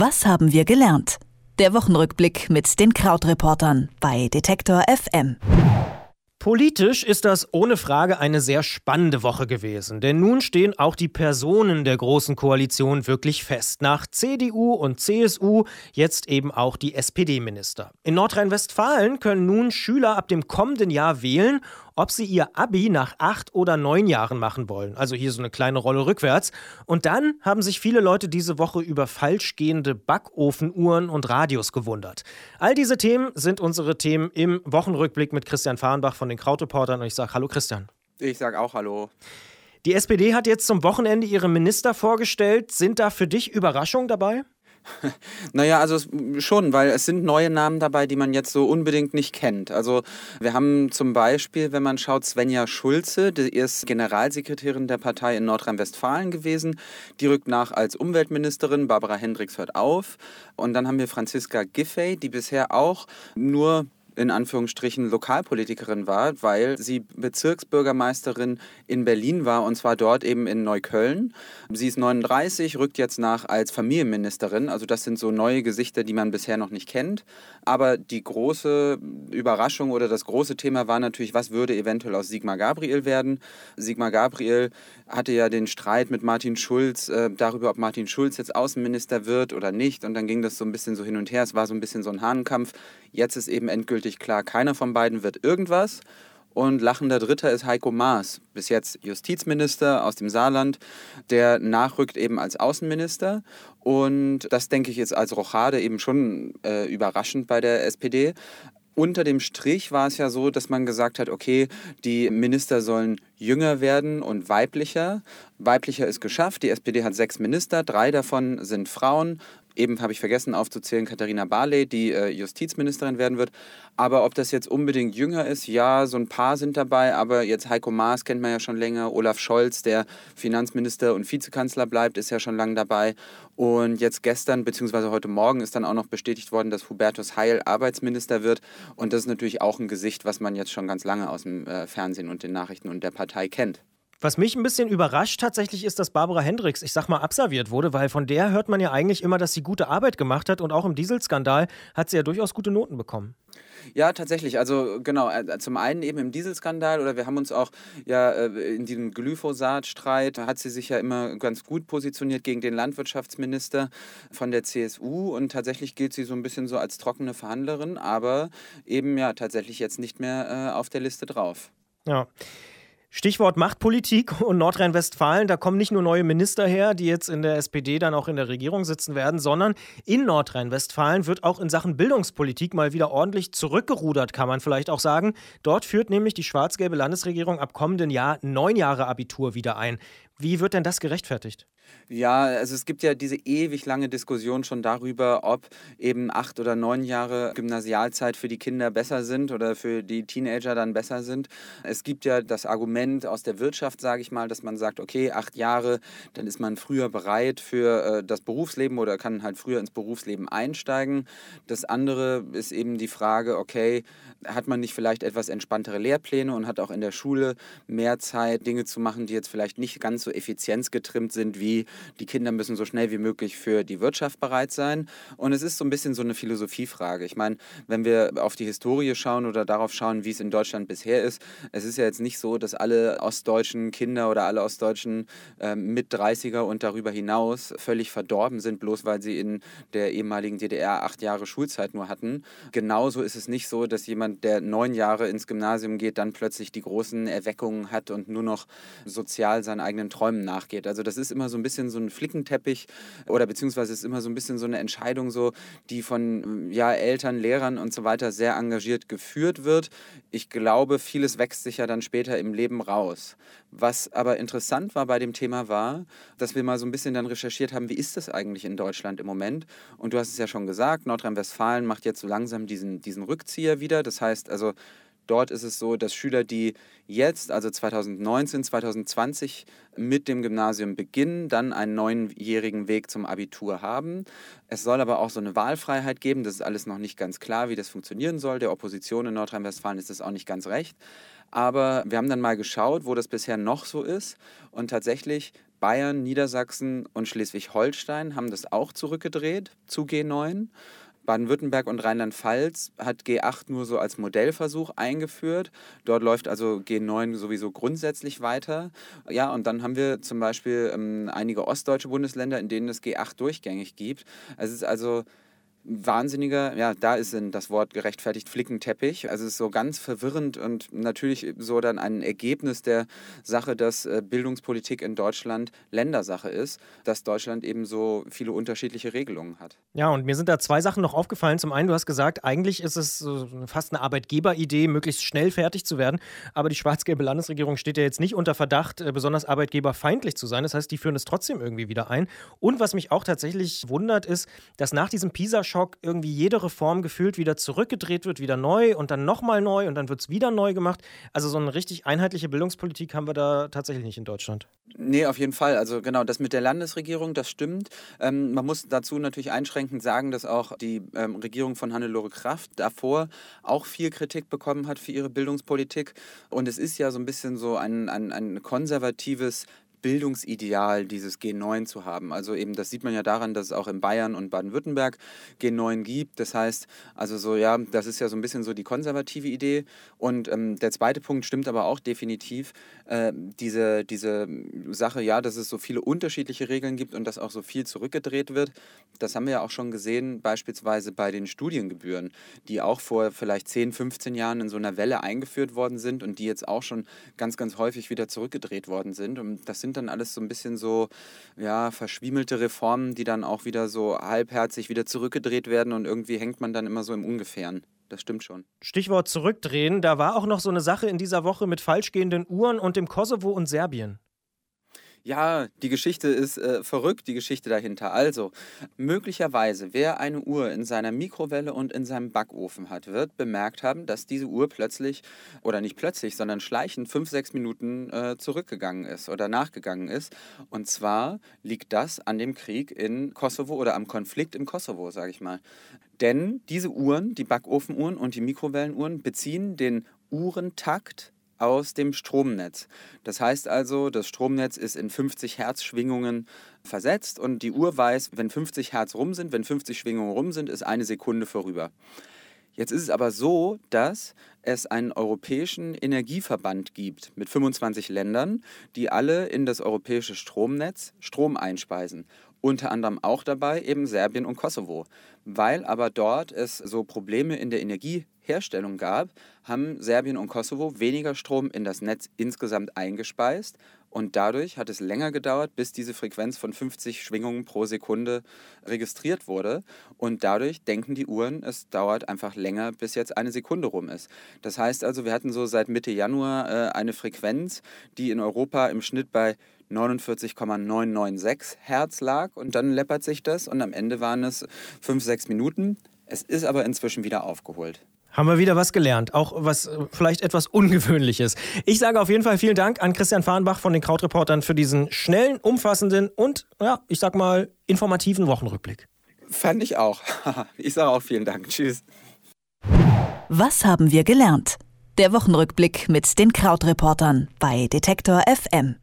Was haben wir gelernt? Der Wochenrückblick mit den Krautreportern bei Detektor FM. Politisch ist das ohne Frage eine sehr spannende Woche gewesen, denn nun stehen auch die Personen der Großen Koalition wirklich fest. Nach CDU und CSU jetzt eben auch die SPD-Minister. In Nordrhein-Westfalen können nun Schüler ab dem kommenden Jahr wählen ob sie ihr Abi nach acht oder neun Jahren machen wollen. Also hier so eine kleine Rolle rückwärts. Und dann haben sich viele Leute diese Woche über falschgehende Backofenuhren und Radios gewundert. All diese Themen sind unsere Themen im Wochenrückblick mit Christian Fahrenbach von den Krautreportern. Und ich sage Hallo Christian. Ich sage auch Hallo. Die SPD hat jetzt zum Wochenende ihre Minister vorgestellt. Sind da für dich Überraschungen dabei? Naja, also schon, weil es sind neue Namen dabei, die man jetzt so unbedingt nicht kennt. Also wir haben zum Beispiel, wenn man schaut, Svenja Schulze, die ist Generalsekretärin der Partei in Nordrhein-Westfalen gewesen. Die rückt nach als Umweltministerin. Barbara Hendricks hört auf. Und dann haben wir Franziska Giffey, die bisher auch nur in Anführungsstrichen Lokalpolitikerin war, weil sie Bezirksbürgermeisterin in Berlin war und zwar dort eben in Neukölln. Sie ist 39, rückt jetzt nach als Familienministerin. Also das sind so neue Gesichter, die man bisher noch nicht kennt. Aber die große Überraschung oder das große Thema war natürlich, was würde eventuell aus Sigmar Gabriel werden. Sigmar Gabriel hatte ja den Streit mit Martin Schulz äh, darüber, ob Martin Schulz jetzt Außenminister wird oder nicht. Und dann ging das so ein bisschen so hin und her. Es war so ein bisschen so ein Hahnkampf. Jetzt ist eben endgültig klar, keiner von beiden wird irgendwas. Und lachender Dritter ist Heiko Maas, bis jetzt Justizminister aus dem Saarland, der nachrückt eben als Außenminister. Und das denke ich jetzt als Rochade eben schon äh, überraschend bei der SPD. Unter dem Strich war es ja so, dass man gesagt hat, okay, die Minister sollen jünger werden und weiblicher. Weiblicher ist geschafft. Die SPD hat sechs Minister, drei davon sind Frauen. Eben habe ich vergessen aufzuzählen, Katharina Barley, die äh, Justizministerin werden wird. Aber ob das jetzt unbedingt jünger ist, ja, so ein paar sind dabei. Aber jetzt Heiko Maas kennt man ja schon länger. Olaf Scholz, der Finanzminister und Vizekanzler bleibt, ist ja schon lange dabei. Und jetzt gestern, beziehungsweise heute Morgen, ist dann auch noch bestätigt worden, dass Hubertus Heil Arbeitsminister wird. Und das ist natürlich auch ein Gesicht, was man jetzt schon ganz lange aus dem äh, Fernsehen und den Nachrichten und der Partei kennt. Was mich ein bisschen überrascht tatsächlich ist, dass Barbara Hendricks, ich sag mal, absolviert wurde, weil von der hört man ja eigentlich immer, dass sie gute Arbeit gemacht hat und auch im Dieselskandal hat sie ja durchaus gute Noten bekommen. Ja, tatsächlich. Also genau, äh, zum einen eben im Dieselskandal oder wir haben uns auch ja äh, in diesem Glyphosat-Streit, hat sie sich ja immer ganz gut positioniert gegen den Landwirtschaftsminister von der CSU und tatsächlich gilt sie so ein bisschen so als trockene Verhandlerin, aber eben ja tatsächlich jetzt nicht mehr äh, auf der Liste drauf. Ja. Stichwort Machtpolitik und Nordrhein-Westfalen, da kommen nicht nur neue Minister her, die jetzt in der SPD dann auch in der Regierung sitzen werden, sondern in Nordrhein-Westfalen wird auch in Sachen Bildungspolitik mal wieder ordentlich zurückgerudert, kann man vielleicht auch sagen. Dort führt nämlich die schwarz-gelbe Landesregierung ab kommenden Jahr neun Jahre Abitur wieder ein. Wie wird denn das gerechtfertigt? Ja, also es gibt ja diese ewig lange Diskussion schon darüber, ob eben acht oder neun Jahre Gymnasialzeit für die Kinder besser sind oder für die Teenager dann besser sind. Es gibt ja das Argument aus der Wirtschaft, sage ich mal, dass man sagt, okay, acht Jahre, dann ist man früher bereit für äh, das Berufsleben oder kann halt früher ins Berufsleben einsteigen. Das andere ist eben die Frage, okay, hat man nicht vielleicht etwas entspanntere Lehrpläne und hat auch in der Schule mehr Zeit, Dinge zu machen, die jetzt vielleicht nicht ganz so effizienzgetrimmt sind wie die Kinder müssen so schnell wie möglich für die Wirtschaft bereit sein. Und es ist so ein bisschen so eine Philosophiefrage. Ich meine, wenn wir auf die Historie schauen oder darauf schauen, wie es in Deutschland bisher ist, es ist ja jetzt nicht so, dass alle ostdeutschen Kinder oder alle ostdeutschen äh, mit 30er und darüber hinaus völlig verdorben sind, bloß weil sie in der ehemaligen DDR acht Jahre Schulzeit nur hatten. Genauso ist es nicht so, dass jemand, der neun Jahre ins Gymnasium geht, dann plötzlich die großen Erweckungen hat und nur noch sozial seinen eigenen Träumen nachgeht. Also das ist immer so ein bisschen so ein Flickenteppich oder beziehungsweise ist immer so ein bisschen so eine Entscheidung so, die von ja, Eltern, Lehrern und so weiter sehr engagiert geführt wird. Ich glaube, vieles wächst sich ja dann später im Leben raus. Was aber interessant war bei dem Thema war, dass wir mal so ein bisschen dann recherchiert haben, wie ist das eigentlich in Deutschland im Moment? Und du hast es ja schon gesagt, Nordrhein-Westfalen macht jetzt so langsam diesen, diesen Rückzieher wieder. Das heißt also, Dort ist es so, dass Schüler, die jetzt, also 2019, 2020 mit dem Gymnasium beginnen, dann einen neunjährigen Weg zum Abitur haben. Es soll aber auch so eine Wahlfreiheit geben. Das ist alles noch nicht ganz klar, wie das funktionieren soll. Der Opposition in Nordrhein-Westfalen ist das auch nicht ganz recht. Aber wir haben dann mal geschaut, wo das bisher noch so ist. Und tatsächlich Bayern, Niedersachsen und Schleswig-Holstein haben das auch zurückgedreht zu G9. Baden-Württemberg und Rheinland-Pfalz hat G8 nur so als Modellversuch eingeführt. Dort läuft also G9 sowieso grundsätzlich weiter. Ja, und dann haben wir zum Beispiel ähm, einige ostdeutsche Bundesländer, in denen es G8 durchgängig gibt. Es ist also wahnsinniger, ja, da ist das Wort gerechtfertigt, Flickenteppich. Also es ist so ganz verwirrend und natürlich so dann ein Ergebnis der Sache, dass äh, Bildungspolitik in Deutschland Ländersache ist, dass Deutschland eben so viele unterschiedliche Regelungen hat. Ja, und mir sind da zwei Sachen noch aufgefallen. Zum einen, du hast gesagt, eigentlich ist es fast eine Arbeitgeberidee, möglichst schnell fertig zu werden. Aber die schwarz-gelbe Landesregierung steht ja jetzt nicht unter Verdacht, äh, besonders arbeitgeberfeindlich zu sein. Das heißt, die führen es trotzdem irgendwie wieder ein. Und was mich auch tatsächlich wundert, ist, dass nach diesem PISA-Schock Schock irgendwie jede Reform gefühlt wieder zurückgedreht wird, wieder neu und dann nochmal neu und dann wird es wieder neu gemacht. Also so eine richtig einheitliche Bildungspolitik haben wir da tatsächlich nicht in Deutschland. Nee, auf jeden Fall. Also genau, das mit der Landesregierung, das stimmt. Ähm, man muss dazu natürlich einschränkend sagen, dass auch die ähm, Regierung von Hannelore Kraft davor auch viel Kritik bekommen hat für ihre Bildungspolitik. Und es ist ja so ein bisschen so ein, ein, ein konservatives Bildungsideal, dieses G9 zu haben. Also eben, das sieht man ja daran, dass es auch in Bayern und Baden-Württemberg G9 gibt. Das heißt, also so, ja, das ist ja so ein bisschen so die konservative Idee. Und ähm, der zweite Punkt stimmt aber auch definitiv, äh, diese, diese Sache, ja, dass es so viele unterschiedliche Regeln gibt und dass auch so viel zurückgedreht wird. Das haben wir ja auch schon gesehen, beispielsweise bei den Studiengebühren, die auch vor vielleicht 10, 15 Jahren in so einer Welle eingeführt worden sind und die jetzt auch schon ganz, ganz häufig wieder zurückgedreht worden sind. Und das sind sind dann alles so ein bisschen so, ja, verschwiemelte Reformen, die dann auch wieder so halbherzig wieder zurückgedreht werden und irgendwie hängt man dann immer so im Ungefähren. Das stimmt schon. Stichwort zurückdrehen, da war auch noch so eine Sache in dieser Woche mit falschgehenden Uhren und dem Kosovo und Serbien. Ja, die Geschichte ist äh, verrückt, die Geschichte dahinter. Also, möglicherweise, wer eine Uhr in seiner Mikrowelle und in seinem Backofen hat, wird bemerkt haben, dass diese Uhr plötzlich, oder nicht plötzlich, sondern schleichend fünf, sechs Minuten äh, zurückgegangen ist oder nachgegangen ist. Und zwar liegt das an dem Krieg in Kosovo oder am Konflikt im Kosovo, sage ich mal. Denn diese Uhren, die Backofenuhren und die Mikrowellenuhren, beziehen den Uhrentakt aus dem Stromnetz. Das heißt also, das Stromnetz ist in 50 Hertz Schwingungen versetzt und die Uhr weiß, wenn 50 Hertz rum sind, wenn 50 Schwingungen rum sind, ist eine Sekunde vorüber. Jetzt ist es aber so, dass es einen europäischen Energieverband gibt mit 25 Ländern, die alle in das europäische Stromnetz Strom einspeisen. Unter anderem auch dabei eben Serbien und Kosovo. Weil aber dort es so Probleme in der Energieherstellung gab, haben Serbien und Kosovo weniger Strom in das Netz insgesamt eingespeist und dadurch hat es länger gedauert, bis diese Frequenz von 50 Schwingungen pro Sekunde registriert wurde. Und dadurch denken die Uhren, es dauert einfach länger, bis jetzt eine Sekunde rum ist. Das heißt also, wir hatten so seit Mitte Januar äh, eine Frequenz, die in Europa im Schnitt bei 49,996 Hertz lag und dann läppert sich das und am Ende waren es 5, 6 Minuten. Es ist aber inzwischen wieder aufgeholt. Haben wir wieder was gelernt, auch was äh, vielleicht etwas Ungewöhnliches. Ich sage auf jeden Fall vielen Dank an Christian Fahrenbach von den Krautreportern für diesen schnellen, umfassenden und, ja, ich sag mal, informativen Wochenrückblick. Fand ich auch. Ich sage auch vielen Dank. Tschüss. Was haben wir gelernt? Der Wochenrückblick mit den Krautreportern bei Detektor FM.